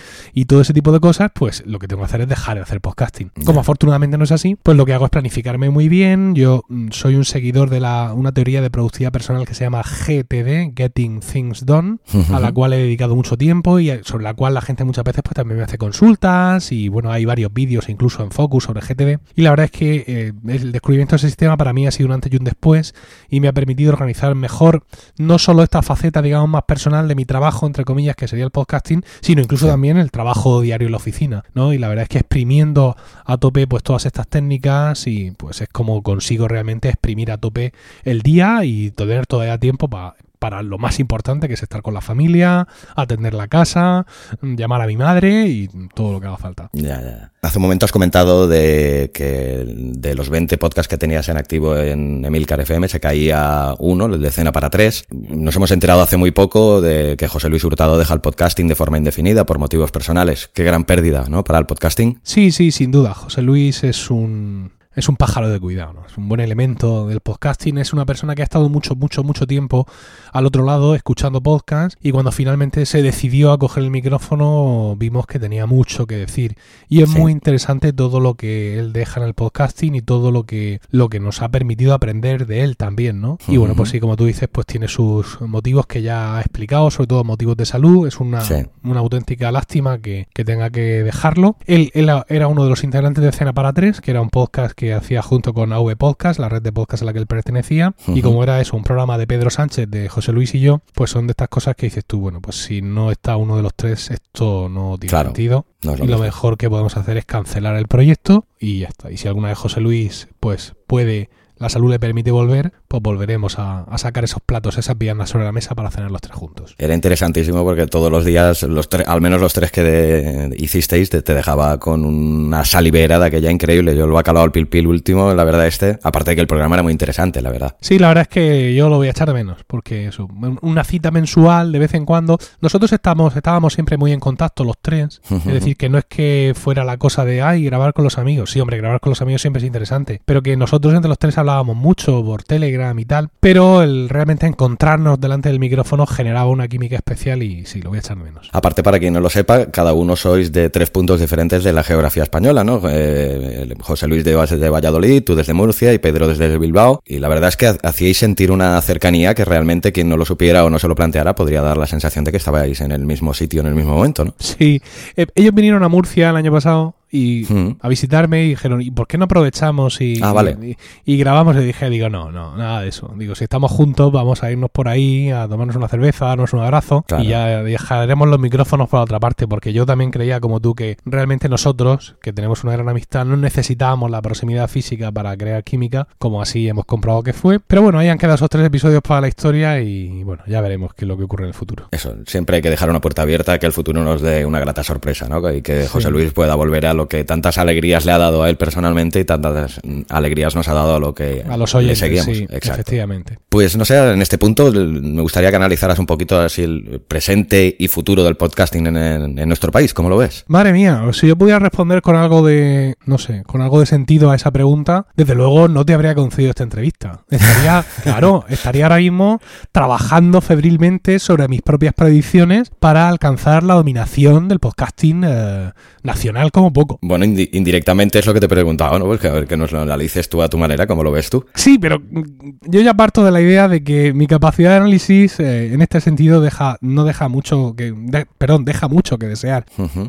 todo ese tipo de cosas, pues lo que tengo que hacer es dejar de hacer podcasting. Como afortunadamente no es así, pues lo que hago es planificarme muy bien. Yo mm, soy un seguidor de la, una teoría de productividad personal que se llama GTD, Getting Things Done, a la cual he dedicado mucho tiempo y sobre la cual la gente muchas veces pues también me hace consultas y bueno, hay varios vídeos incluso en Focus sobre GTD. Y la verdad es que eh, el descubrimiento de ese sistema para mí ha sido un antes y un después y me ha permitido organizar mejor no solo esta faceta, digamos, más personal de mi trabajo, entre comillas, que sería el podcasting, sino incluso también el trabajo diario en la oficina, ¿no? Y la verdad es que exprimiendo a tope pues todas estas técnicas y pues es como consigo realmente exprimir a tope el día y tener todavía tiempo para para lo más importante que es estar con la familia, atender la casa, llamar a mi madre y todo lo que haga falta. Ya, ya. Hace un momento has comentado de que de los 20 podcasts que tenías en activo en Emilcar FM se caía uno, el de Cena para Tres. Nos hemos enterado hace muy poco de que José Luis Hurtado deja el podcasting de forma indefinida por motivos personales. Qué gran pérdida, ¿no? Para el podcasting. Sí, sí, sin duda. José Luis es un es un pájaro de cuidado, ¿no? es un buen elemento del podcasting, es una persona que ha estado mucho, mucho, mucho tiempo al otro lado escuchando podcasts y cuando finalmente se decidió a coger el micrófono vimos que tenía mucho que decir y es muy interesante todo lo que él deja en el podcasting y todo lo que, lo que nos ha permitido aprender de él también, ¿no? Y bueno, pues sí, como tú dices, pues tiene sus motivos que ya ha explicado, sobre todo motivos de salud, es una, una auténtica lástima que, que, tenga que dejarlo. Él, él era uno de los integrantes de Cena para Tres, que era un podcast que hacía junto con AV Podcast, la red de podcast a la que él pertenecía. Y como era eso, un programa de Pedro Sánchez, de José Luis y yo, pues son de estas cosas que dices tú, bueno, pues si no está uno de los tres, esto no tiene sentido. y lo mejor que podemos hacer es cancelar el proyecto y ya está. Y si alguna vez José Luis, pues puede la salud le permite volver, pues volveremos a, sacar esos platos, esas piernas sobre la mesa para cenar los tres juntos. Era interesantísimo porque todos los días, los al menos los tres que hicisteis, te, dejaba con una salivera de aquella increíble. Yo lo he calado al pil pil último, la verdad, este. Aparte de que el programa era muy interesante, la verdad. Sí, la verdad es que yo lo voy a echar de menos, porque eso, una cita mensual de vez en cuando. Nosotros estamos, estábamos siempre muy en contacto los tres. Es decir, que no es que fuera la cosa de, ay, grabar con los amigos. Sí, hombre, grabar con los amigos siempre es interesante. Pero que nosotros entre los tres hablábamos mucho por Telegram Telegram y tal, pero el realmente encontrarnos delante del micrófono generaba una química especial y sí, lo voy a echar menos. Aparte, para quien no lo sepa, cada uno sois de tres puntos diferentes de la geografía española, ¿no? Eh, José Luis de, de Valladolid, tú desde Murcia y Pedro desde Bilbao. Y la verdad es que hacíais sentir una cercanía que realmente quien no lo supiera o no se lo planteara podría dar la sensación de que estabais en el mismo sitio en el mismo momento, ¿no? Sí, eh, ellos vinieron a Murcia el año pasado y a visitarme y dijeron, ¿y por qué no aprovechamos y, ah, vale. y, grabamos? Y dije, digo, no, no, nada de eso. Digo, si estamos juntos, vamos a irnos por ahí a tomarnos una cerveza, a darnos un abrazo y ya dejaremos los micrófonos por otra parte, porque yo también creía, como tú, que realmente nosotros, que tenemos una gran amistad, no necesitábamos la proximidad física para crear química, como así hemos comprobado que fue. Pero bueno, ahí han quedado esos tres episodios para la historia y bueno, ya veremos qué es lo que ocurre en el futuro. Eso, siempre hay que dejar una puerta abierta, que el futuro nos dé una grata sorpresa, ¿no? Y que José Luis pueda volver a lo que tantas alegrías le ha dado a él personalmente y tantas alegrías nos ha dado a lo que a los oyentes, le seguíamos. efectivamente. Pues no sé, en este punto me gustaría que analizaras un poquito así el presente y futuro del podcasting en, nuestro país. ¿Cómo lo ves? Madre mía, si yo pudiera responder con algo de, no sé, con algo de sentido a esa pregunta, desde luego no te habría concedido esta entrevista. Estaría, [LAUGHS] claro, estaría ahora mismo trabajando febrilmente sobre mis propias predicciones para alcanzar la dominación del podcasting eh, nacional como poco. Bueno, indirectamente es lo que te preguntaba, ¿no? Pues a ver que nos lo analices tú a tu manera, ¿cómo lo ves tú? Sí, pero mm, yo ya parto de la idea de que mi capacidad de análisis eh, en este sentido deja, no deja mucho que, perdón, deja mucho que desear.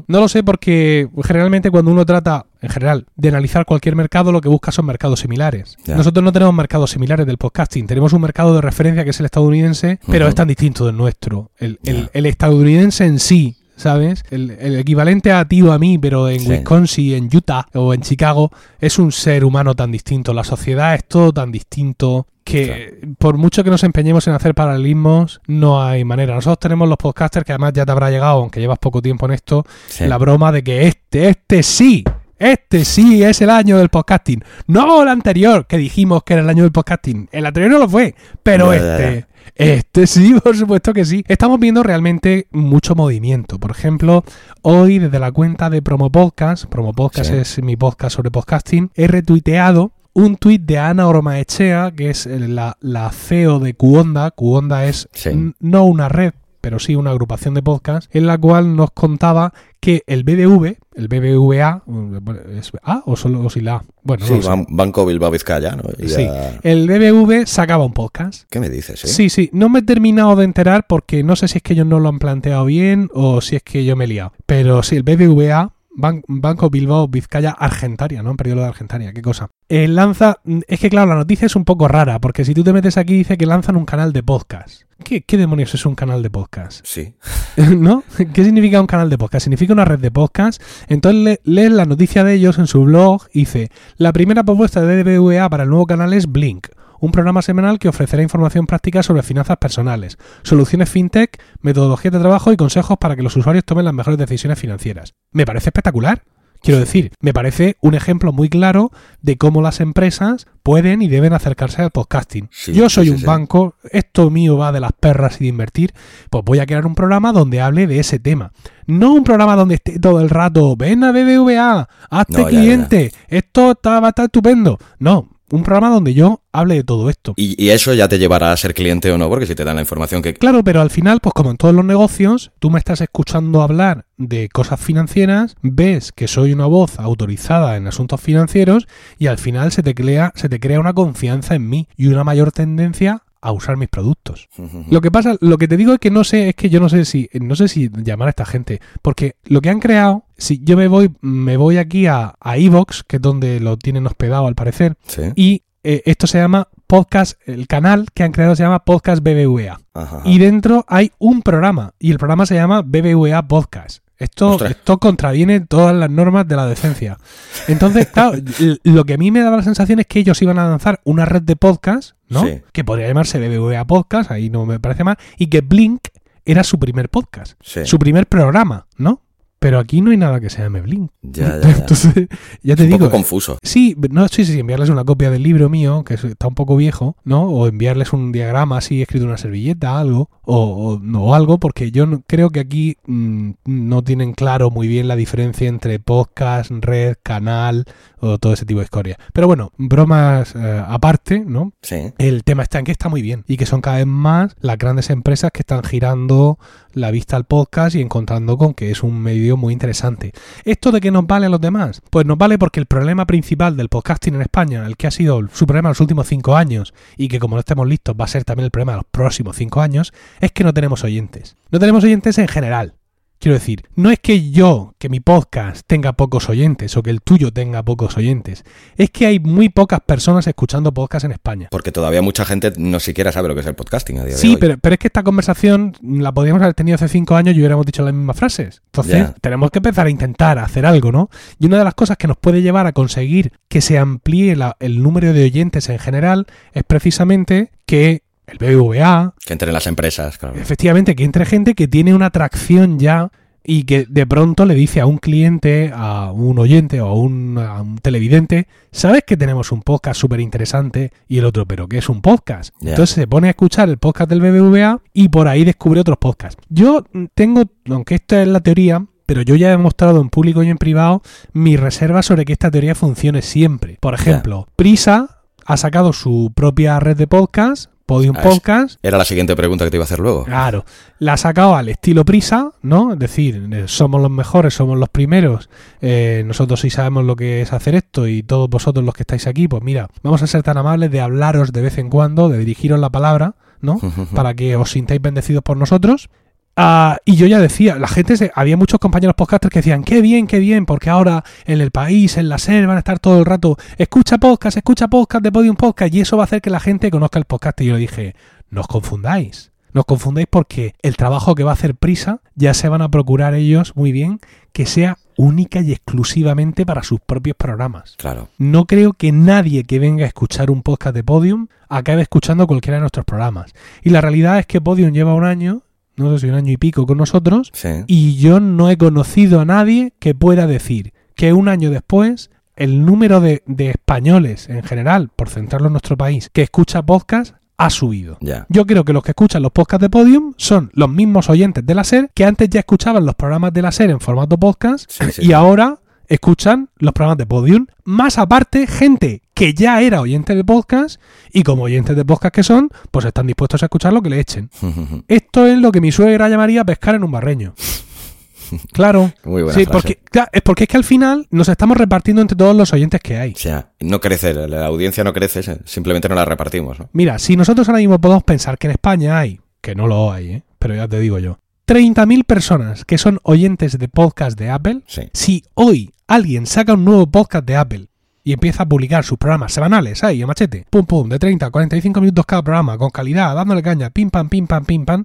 No lo sé porque generalmente cuando uno trata en general, de analizar cualquier mercado, lo que busca son mercados similares. Nosotros no tenemos mercados similares del podcasting, tenemos un mercado de referencia que es el estadounidense, pero es tan distinto del nuestro. el, estadounidense en sí ¿sabes? El, equivalente a ti o a mí, pero en Wisconsin, en Utah o en Chicago, es un ser humano tan distinto. La sociedad es todo tan distinto que por mucho que nos empeñemos en hacer paralelismos, no hay manera. Nosotros tenemos los podcasters que además ya te habrá llegado, aunque llevas poco tiempo en esto, la broma de que este, este sí, este sí es el año del podcasting. No el anterior, que dijimos que era el año del podcasting. El anterior no lo fue, pero este... Este sí, [LAUGHS] por supuesto que sí. Estamos viendo realmente mucho movimiento. Por ejemplo, hoy desde la cuenta de Promo Podcast, Promo Podcast es mi podcast sobre podcasting, he retuiteado un tuit de Ana Oromaechea, que es la, la CEO de Cuonda. Cuonda es no una red, pero sí una agrupación de podcast, en la cual nos contaba que el BBV, el BBVA, ¿es A o solo o si la A? Bueno, sí, Banco Bilbao Vizcaya, ¿no? sí, el BBV sacaba un podcast. ¿Qué me dices? Eh? Sí, sí, no me he terminado de enterar porque no sé si es que ellos no lo han planteado bien o si es que yo me he liado. Pero sí, el BBVA Banco Bilbao Vizcaya Argentaria, ¿no? Han perdido lo de Argentaria, qué cosa. Eh, lanza, es que claro, la noticia es un poco rara, porque si tú te metes aquí dice que lanzan un canal de podcast. ¿Qué, demonios es un canal de podcast? Sí. [LAUGHS] ¿No? ¿Qué significa un canal de podcast? Significa una red de podcast. Entonces lees la noticia de ellos en su blog y dice, la primera propuesta de BBVA para el nuevo canal es Blink un programa semanal que ofrecerá información práctica sobre finanzas personales, soluciones fintech, metodologías de trabajo y consejos para que los usuarios tomen las mejores decisiones financieras. Me parece espectacular. Quiero decir, me parece un ejemplo muy claro de cómo las empresas pueden y deben acercarse al podcasting. Yo soy un banco, esto mío va de las perras y de invertir, pues voy a crear un programa donde hable de ese tema. No un programa donde esté todo el rato, ven a BBVA, hazte cliente, esto está, va a estar estupendo. No, un programa donde yo hable de todo esto. Y, eso ya te llevará a ser cliente o no, porque si te dan la información que... Claro, pero al final, pues como en todos los negocios, tú me estás escuchando hablar de cosas financieras, ves que soy una voz autorizada en asuntos financieros y al final se te crea, se te crea una confianza en mí y una mayor tendencia a usar mis productos. Lo que pasa, lo que te digo es que no sé, es que yo no sé si, no sé si llamar a esta gente, porque lo que han creado, si yo me voy, me voy aquí a, a Evox, que es donde lo tienen hospedado al parecer, y eh, esto se llama podcast, el canal que han creado se llama Podcast BBVA. Y dentro hay un programa, y el programa se llama BBVA Podcast. Esto, esto contraviene todas las normas de la decencia. Entonces, [LAUGHS] claro, lo que a mí me daba la sensación es que ellos iban a lanzar una red de podcast, ¿no? Que podría llamarse BBVA Podcast, ahí no me parece mal, y que Blink era su primer podcast, su primer programa, ¿no? Pero aquí no hay nada que se llame Blink. Ya, ya, [LAUGHS] ya. Entonces, ya te un digo. poco confuso. Sí, no sé si enviarles una copia del libro mío, que está un poco viejo, ¿no? O enviarles un diagrama así escrito en una servilleta, algo, o, o no algo, porque yo no- creo que aquí mm, no tienen claro muy bien la diferencia entre podcast, red, canal o todo ese tipo de historias. Pero bueno, bromas eh, aparte, ¿no? Sí. El tema está en que está muy bien y que son cada vez más las grandes empresas que están girando la vista al podcast y encontrando con que es un medio muy interesante. ¿Esto de qué nos vale a los demás? Pues nos vale porque el problema principal del podcasting en España, el que ha sido su problema los últimos cinco años y que como no estemos listos va a ser también el problema de los próximos cinco años, es que no tenemos oyentes. No tenemos oyentes en general. Quiero decir, no es que yo, que mi podcast tenga pocos oyentes o que el tuyo tenga pocos oyentes, es que hay muy pocas personas escuchando podcast en España. Porque todavía mucha gente no siquiera sabe lo que es el podcasting a día de Sí, hoy. pero, pero es que esta conversación la podríamos haber tenido hace cinco años y hubiéramos dicho las mismas frases. Entonces, tenemos que empezar a intentar hacer algo, ¿no? Y una de las cosas que nos puede llevar a conseguir que se amplíe la- el número de oyentes en general es precisamente que el BBVA, Que entren las empresas, claro. efectivamente, que entre gente que tiene una atracción ya y que de pronto le dice a un cliente, a un oyente o a un, a un televidente, sabes que tenemos un podcast súper interesante y el otro, pero ¿qué es un podcast? Entonces se pone a escuchar el podcast del BBVA y por ahí descubre otros podcasts. Yo tengo, aunque esta es la teoría, pero yo ya he mostrado en público y en privado mi reserva sobre que esta teoría funcione siempre. Por ejemplo, Prisa ha sacado su propia red de podcast, Podium Ah, Podcast, Era la siguiente pregunta que te iba a hacer luego. Claro, la ha sacado al estilo prisa, ¿no? Es decir, eh, somos los mejores, somos los primeros, eh, nosotros sí sabemos lo que es hacer esto y todos vosotros los que estáis aquí, pues mira, vamos a ser tan amables de hablaros de vez en cuando, de dirigiros la palabra, ¿no? [LAUGHS] Para que os sintáis bendecidos por nosotros. Ah, y yo ya decía, la gente, se- había muchos compañeros podcasters que decían, qué bien, qué bien, porque ahora en el país, en la SER, van a estar todo el rato, escucha podcast, escucha podcast de Podium Podcast, y eso va a hacer que la gente conozca el podcast. Y yo dije, no os confundáis, no os confundáis porque el trabajo que va a hacer Prisa ya se van a procurar ellos muy bien que sea única y exclusivamente para sus propios programas. Claro. No creo que nadie que venga a escuchar un podcast de Podium acabe escuchando cualquiera de nuestros programas. Y la realidad es que Podium lleva un año, no sé si un año y pico con nosotros, Sí. y yo no he conocido a nadie que pueda decir que un año después el número de, de españoles en general, por centrarlo en nuestro país, que escucha podcast ha subido. Ya. Yo creo que los que escuchan los podcasts de Podium son los mismos oyentes de la SER que antes ya escuchaban los programas de la SER en formato podcast Sí, sí, y ahora escuchan los programas de Podium. Más aparte, gente que ya era oyente de podcast y como oyentes de podcast que son, pues están dispuestos a escuchar lo que le echen. [LAUGHS] Esto es lo que mi suegra llamaría pescar en un barreño. Claro. [LAUGHS] Muy buena Sí, frase. porque, claro, es porque es que al final nos estamos repartiendo entre todos los oyentes que hay. O sea, no crece, la- audiencia no crece, simplemente no la repartimos, ¿no? Mira, si nosotros ahora mismo podemos pensar que en España hay, que no lo hay, ¿eh? pero ya te digo yo, 30.000 personas que son oyentes de podcast de Apple, Sí. si hoy alguien saca un nuevo podcast de Apple y empieza a publicar sus programas semanales ahí a machete, pum pum, de 30 a 45 minutos cada programa, con calidad, dándole caña, pim pam, pim pam, pim pam,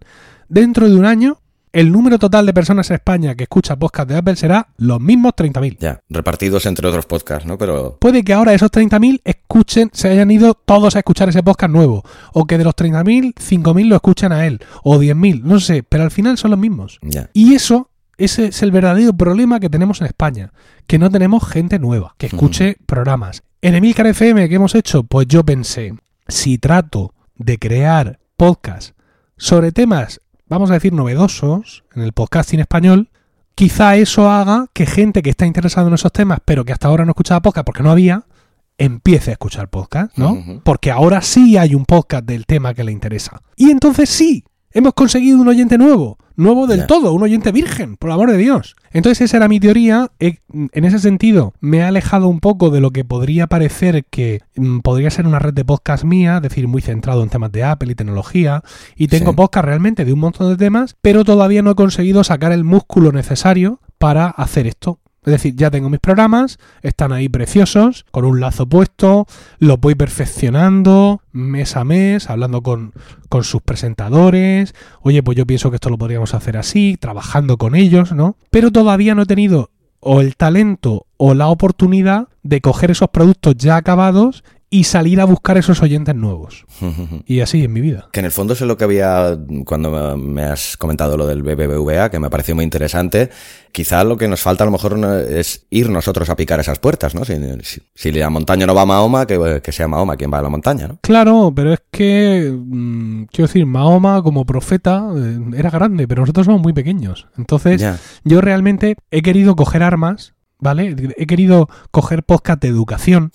dentro de un año, el número total de personas en España que escucha podcast de Apple será los mismos 30.000. Ya, repartidos entre otros podcasts, ¿no? Pero Puede que ahora esos 30.000 escuchen, se hayan ido todos a escuchar ese podcast nuevo. O que de los 30.000, 5.000 lo escuchen a él. O 10.000, no sé, pero al final son los mismos. ya. Y eso, ese es el verdadero problema que tenemos en España. Que no tenemos gente nueva que escuche programas. En Emilcar FM que hemos hecho, pues yo pensé, si trato de crear podcasts sobre temas, vamos a decir, novedosos en el podcasting español, quizá eso haga que gente que está interesada en esos temas, pero que hasta ahora no escuchaba podcast porque no había, empiece a escuchar podcast, ¿no? Porque ahora sí hay un podcast del tema que le interesa. Y entonces sí, hemos conseguido un oyente nuevo, nuevo del todo, un oyente virgen, por el amor de Dios. Entonces esa era mi teoría. En ese sentido, me he alejado un poco de lo que podría parecer que mm, podría ser una red de podcast mía, es decir, muy centrado en temas de Apple y tecnología. Y tengo Sí. podcast realmente de un montón de temas, pero todavía no he conseguido sacar el músculo necesario para hacer esto. Es decir, ya tengo mis programas, están ahí preciosos, con un lazo puesto, los voy perfeccionando mes a mes, hablando con, con sus presentadores. Oye, pues yo pienso que esto lo podríamos hacer así, trabajando con ellos, ¿no? Pero todavía no he tenido o el talento o la oportunidad de coger esos productos ya acabados y salir a buscar esos oyentes nuevos. [LAUGHS] Y así en mi vida. Que en el fondo es lo que había cuando me has comentado lo del BBVA, que me pareció muy interesante. Quizá lo que nos falta a lo mejor es ir nosotros a picar esas puertas, ¿no? Si, si, la montaña no va a Mahoma, que, que, sea Mahoma quien va a la montaña, ¿no? Claro, pero es que, mm, quiero decir, Mahoma como profeta eh, era grande, pero nosotros somos muy pequeños. Entonces, yo realmente he querido coger armas ¿vale? He querido coger podcast de educación.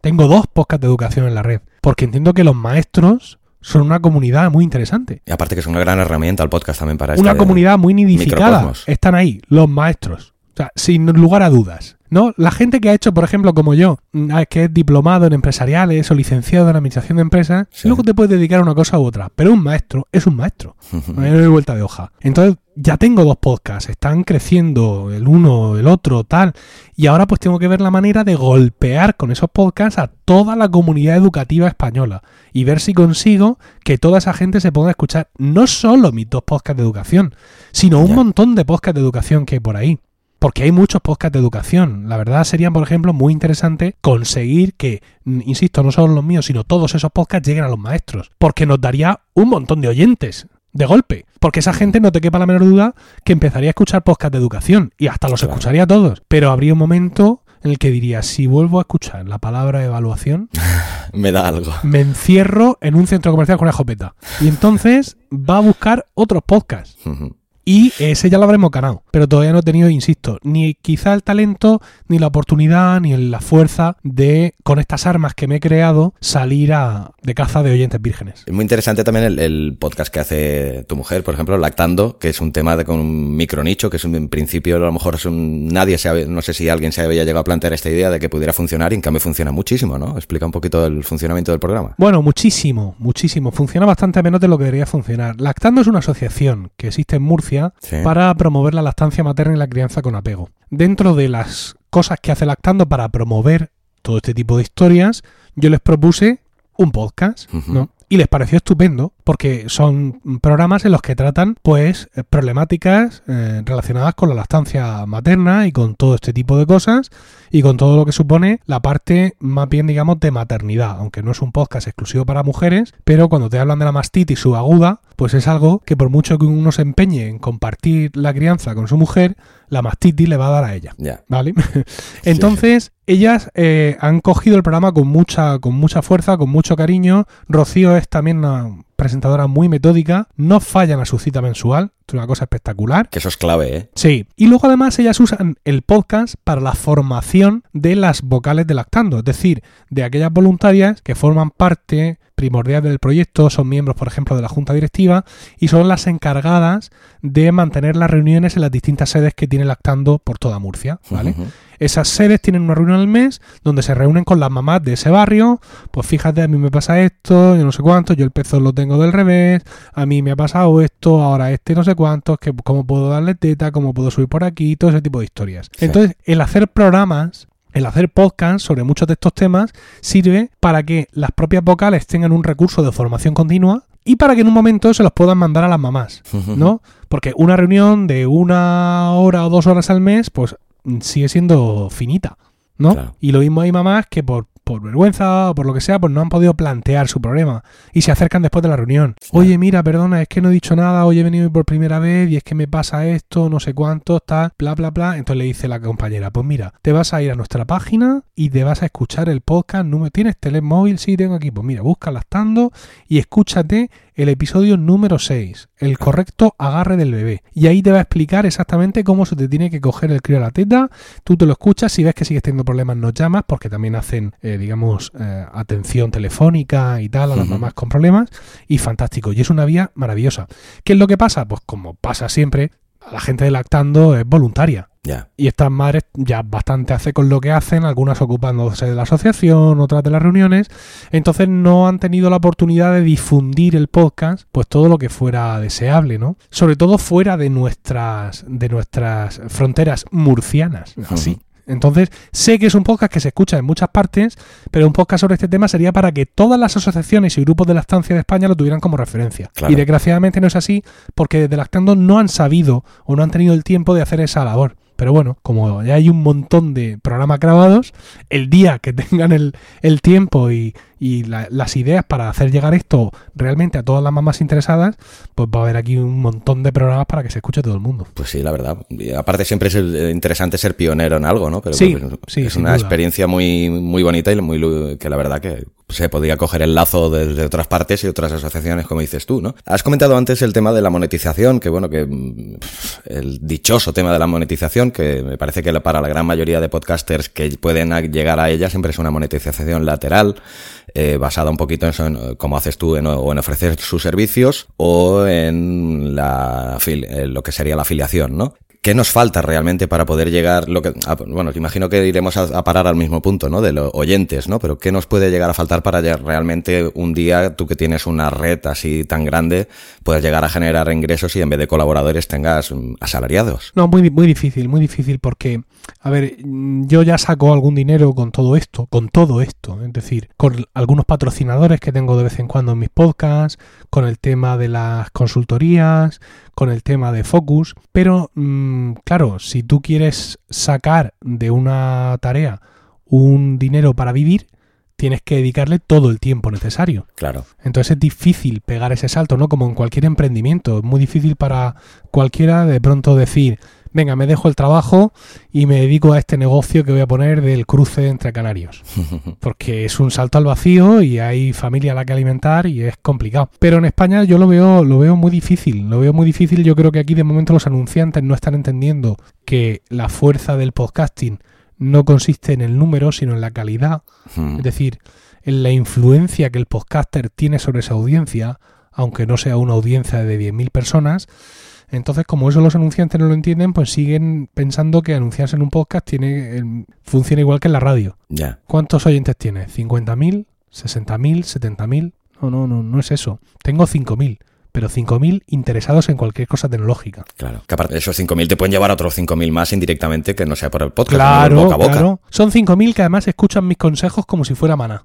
Tengo dos podcasts de educación en la red, porque entiendo que los maestros son una comunidad muy interesante. Y aparte que es una gran herramienta el podcast también para Una comunidad muy nidificada. Están ahí, los maestros. O sea, sin lugar a dudas. ¿No? La gente que ha hecho, por ejemplo, como yo, mm, que es diplomado en empresariales o licenciado en administración de empresas, luego te puedes dedicar a una cosa u otra. Pero un maestro es un maestro. [LAUGHS] No hay vuelta de hoja. Entonces, ya tengo dos podcasts, están creciendo el uno, el otro, tal. Y ahora pues tengo que ver la manera de golpear con esos podcasts a toda la comunidad educativa española y ver si consigo que toda esa gente se pueda escuchar no solo mis dos podcasts de educación, sino un montón de podcasts de educación que hay por ahí. Porque hay muchos podcasts de educación. La verdad sería, por ejemplo, muy interesante conseguir que, insisto, no solo los míos, sino todos esos podcasts lleguen a los maestros. Porque nos daría un montón de oyentes de golpe. Porque esa gente no te quepa la menor duda que empezaría a escuchar podcast de educación y hasta los escucharía todos. Pero habría un momento en el que diría, si vuelvo a escuchar la palabra evaluación, [LAUGHS] me da algo. Me encierro en un centro comercial con una escopeta. Y entonces va a buscar otros podcasts. Y ese ya lo habremos ganado. Pero todavía no he tenido, insisto, ni quizá el talento, ni la oportunidad, ni la fuerza de, con estas armas que me he creado, salir a, de caza de oyentes vírgenes. Es muy interesante también el, podcast que hace tu mujer, por ejemplo, Lactando, que es un tema de, con un micronicho, que es un, en principio a lo mejor es un, nadie se no sé si alguien se había llegado a plantear esta idea de que pudiera funcionar y en cambio funciona muchísimo, ¿no? Explica un poquito el funcionamiento del programa. Bueno, muchísimo, muchísimo. Funciona bastante menos de lo que debería funcionar. Lactando es una asociación que existe en Murcia para promover la lactancia materna y la crianza con apego. Dentro de las cosas que hace Lactando para promover todo este tipo de historias, yo les propuse un podcast, ¿no? Y les pareció estupendo porque son programas en los que tratan pues problemáticas eh, relacionadas con la lactancia materna y con todo este tipo de cosas y con todo lo que supone la parte más bien digamos de maternidad, aunque no es un podcast exclusivo para mujeres, pero cuando te hablan de la mastitis subaguda, pues es algo que por mucho que uno se empeñe en compartir la crianza con su mujer, la mastitis le va a dar a ella. ¿Vale? [LAUGHS] [LAUGHS] Entonces, ellas eh, han cogido el programa con mucha, con mucha fuerza, con mucho cariño. Rocío es también una presentadora muy metódica, no fallan a su cita mensual, es una cosa espectacular. Que eso es clave, ¿eh? Sí. Y luego además ellas usan el podcast para la formación de las vocales de lactando, es decir, de aquellas voluntarias que forman parte primordial del proyecto, son miembros, por ejemplo, de la junta directiva y son las encargadas de mantener las reuniones en las distintas sedes que tiene Lactando por toda Murcia, ¿vale? Esas sedes tienen una reunión al mes donde se reúnen con las mamás de ese barrio, pues fíjate, a mí me pasa esto, yo no sé cuánto, yo el pezón lo tengo del revés, a mí me ha pasado esto, ahora este no sé cuántos, que cómo puedo darle teta, cómo puedo subir por aquí, todo ese tipo de historias. Entonces, el hacer programas el hacer podcast sobre muchos de estos temas sirve para que las propias vocales tengan un recurso de formación continua y para que en un momento se los puedan mandar a las mamás, ¿no? Porque una reunión de una hora o dos horas al mes, pues sigue siendo finita, ¿no? Y lo mismo hay mamás que por por vergüenza o por lo que sea, pues no han podido plantear su problema y se acercan después de la reunión. Oye, mira, perdona, es que no he dicho nada, hoy he venido por primera vez y es que me pasa esto, no sé cuánto, tal, bla, bla, bla. Entonces le dice la compañera, pues mira, te vas a ir a nuestra página y te vas a escuchar el podcast. ¿Tienes telemóvil? Sí, tengo aquí. Pues mira, busca Lactando y escúchate el episodio número 6, el correcto agarre del bebé. Y ahí te va a explicar exactamente cómo se te tiene que coger el crío a la teta. Tú te lo escuchas, si ves que sigues teniendo problemas nos llamas, porque también hacen, eh, digamos, eh, atención telefónica y tal a las mamás con problemas. Y fantástico, y es una vía maravillosa. ¿Qué es lo que pasa? Pues como pasa siempre, la gente de lactando es voluntaria. Y estas madres ya bastante hacen con lo que hacen, algunas ocupándose de la asociación, otras de las reuniones, entonces no han tenido la oportunidad de difundir el podcast, pues todo lo que fuera deseable, ¿no? Sobre todo fuera de nuestras, de nuestras fronteras murcianas, así. Entonces, sé que es un podcast que se escucha en muchas partes, pero un podcast sobre este tema sería para que todas las asociaciones y grupos de lactancia de España lo tuvieran como referencia. Y desgraciadamente no es así, porque desde Lactando no han sabido o no han tenido el tiempo de hacer esa labor. Pero bueno, como ya hay un montón de programas grabados, el día que [LAUGHS] tengan el, el tiempo y, y las ideas para hacer llegar esto realmente a todas las mamás interesadas, pues va a haber aquí un montón de programas para que se escuche todo el mundo. Pues sí, la verdad. aparte siempre es interesante ser pionero en algo, ¿no? Pero sí, es una experiencia muy, muy bonita y muy que la verdad que se podría coger el lazo de, otras partes y otras asociaciones, como dices tú, ¿no? Has comentado antes el tema de la monetización, que bueno, que mm, el dichoso tema de la monetización, que me parece que para la gran mayoría de podcasters que pueden llegar a ella siempre es una monetización lateral, eh, basada un poquito en, cómo haces tú en, o en ofrecer sus servicios o en, la, en lo que sería la afiliación, ¿no? ¿Qué nos falta realmente para poder llegar? Lo que, ah, bueno, imagino que iremos a, parar al mismo punto, ¿no? De los oyentes, ¿no? Pero ¿qué nos puede llegar a faltar para realmente un día, tú que tienes una red así tan grande, puedas llegar a generar ingresos y en vez de colaboradores tengas mm, asalariados? No, muy, muy difícil, muy difícil porque, a ver, yo ya saco algún dinero con todo esto, con todo esto, es decir, con algunos patrocinadores que tengo de vez en cuando en mis podcasts, con el tema de las consultorías, con el tema de focus, pero mm, claro, si tú quieres sacar de una tarea un dinero para vivir, tienes que dedicarle todo el tiempo necesario. Claro. Entonces es difícil pegar ese salto, ¿no? Como en cualquier emprendimiento, es muy difícil para cualquiera de pronto decir, venga, me dejo el trabajo y me dedico a este negocio que voy a poner del cruce entre canarios. [LAUGHS] Porque es un salto al vacío y hay familia a la que alimentar y es complicado. Pero en España yo lo veo, lo veo muy difícil. Lo veo muy difícil. Yo creo que aquí de momento los anunciantes no están entendiendo que la fuerza del podcasting no consiste en el número, sino en la calidad. Es decir, en la influencia que el podcaster tiene sobre esa audiencia, aunque no sea una audiencia de 10.000 personas, entonces, como eso los anunciantes no lo entienden, pues siguen pensando que anunciarse en un podcast tiene funciona igual que en la radio. Ya. ¿Cuántos oyentes tiene? ¿50.000? ¿60.000? ¿70.000? No, no, no, no es eso. Tengo 5.000 pero 5.000 interesados en cualquier cosa tecnológica. Claro, que aparte de esos 5.000 te pueden llevar a otros 5.000 más indirectamente que no sea por el podcast, claro, boca a boca. Claro. Son 5.000 que además escuchan mis consejos como si fuera maná.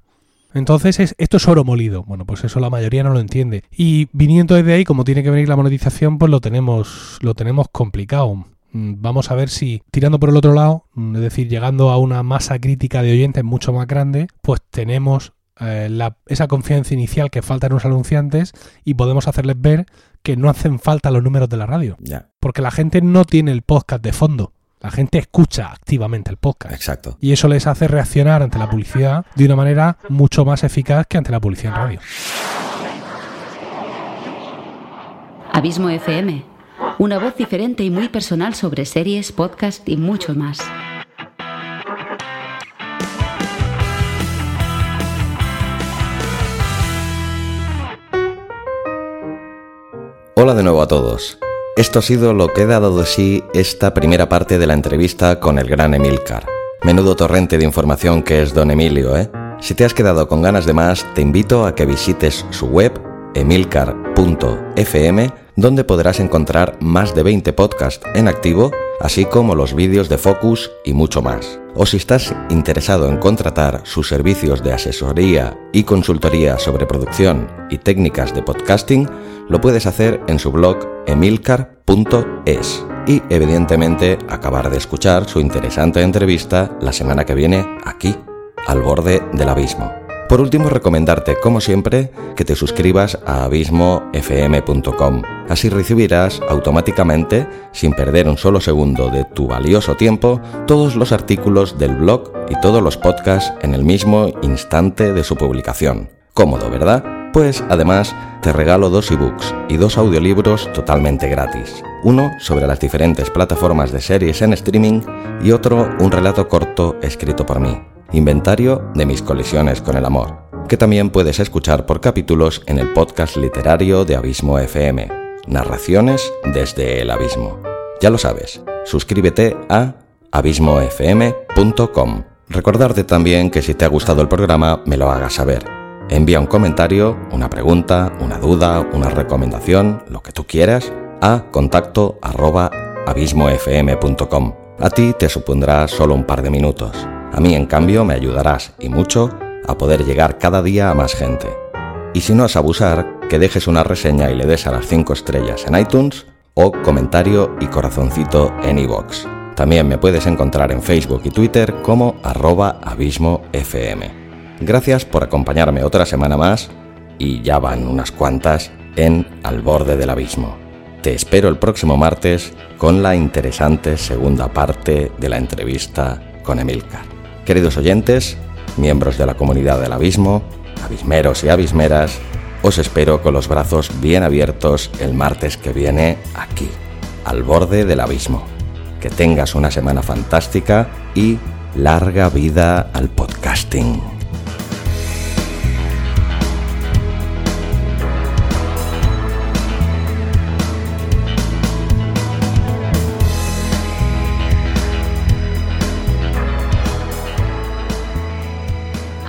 Entonces, es, esto es oro molido. Bueno, pues eso la mayoría no lo entiende. Y viniendo desde ahí, como tiene que venir la monetización, pues lo tenemos, lo tenemos complicado. Mm, vamos a ver si tirando por el otro lado, mm, es decir, llegando a una masa crítica de oyentes mucho más grande, pues tenemos eh, esa confianza inicial que falta en los anunciantes y podemos hacerles ver que no hacen falta los números de la radio. Porque la gente no tiene el podcast de fondo. La gente escucha activamente el podcast. Exacto. Y eso les hace reaccionar ante la publicidad de una manera mucho más eficaz que ante la publicidad en radio. Abismo FM. Una voz diferente y muy personal sobre series, podcast y mucho más. Hola de nuevo a todos. Esto ha sido lo que ha dado de sí esta primera parte de la entrevista con el gran Emilcar. Menudo torrente de información que es don Emilio, ¿eh? Si te has quedado con ganas de más, te invito a que visites su web emilcar.fm, donde podrás encontrar más de 20 podcasts en activo, así como los vídeos de Focus y mucho más. O si estás interesado en contratar sus servicios de asesoría y consultoría sobre producción y técnicas de podcasting, lo puedes hacer en su blog emilcar.es. Y evidentemente acabar de escuchar su interesante entrevista la semana que viene aquí, al borde del abismo. Por último, recomendarte, como siempre, que te suscribas a abismofm.com. Así recibirás automáticamente, sin perder un solo segundo de tu valioso tiempo, todos los artículos del blog y todos los podcasts en el mismo instante de su publicación. Cómodo, ¿verdad? Pues además te regalo dos ebooks y dos audiolibros totalmente gratis. Uno sobre las diferentes plataformas de series en streaming y otro un relato corto escrito por mí inventario de mis colisiones con el amor, que también puedes escuchar por capítulos en el podcast literario de Abismo FM, Narraciones desde el Abismo. Ya lo sabes, suscríbete a abismofm.com. Recordarte también que si te ha gustado el programa me lo hagas saber. Envía un comentario, una pregunta, una duda, una recomendación, lo que tú quieras, a contacto arroba abismofm.com. A ti te supondrá solo un par de minutos. A mí, en cambio, me ayudarás, y mucho, a poder llegar cada día a más gente. Y si no es abusar, que dejes una reseña y le des a las 5 estrellas en iTunes o comentario y corazoncito en iVoox. También me puedes encontrar en Facebook y Twitter como arroba abismofm. Gracias por acompañarme otra semana más y ya van unas cuantas en Al borde del abismo. Te espero el próximo martes con la interesante segunda parte de la entrevista con Emilcar. Queridos oyentes, miembros de la comunidad del abismo, abismeros y abismeras, os espero con los brazos bien abiertos el martes que viene aquí, al borde del abismo. Que tengas una semana fantástica y larga vida al podcasting.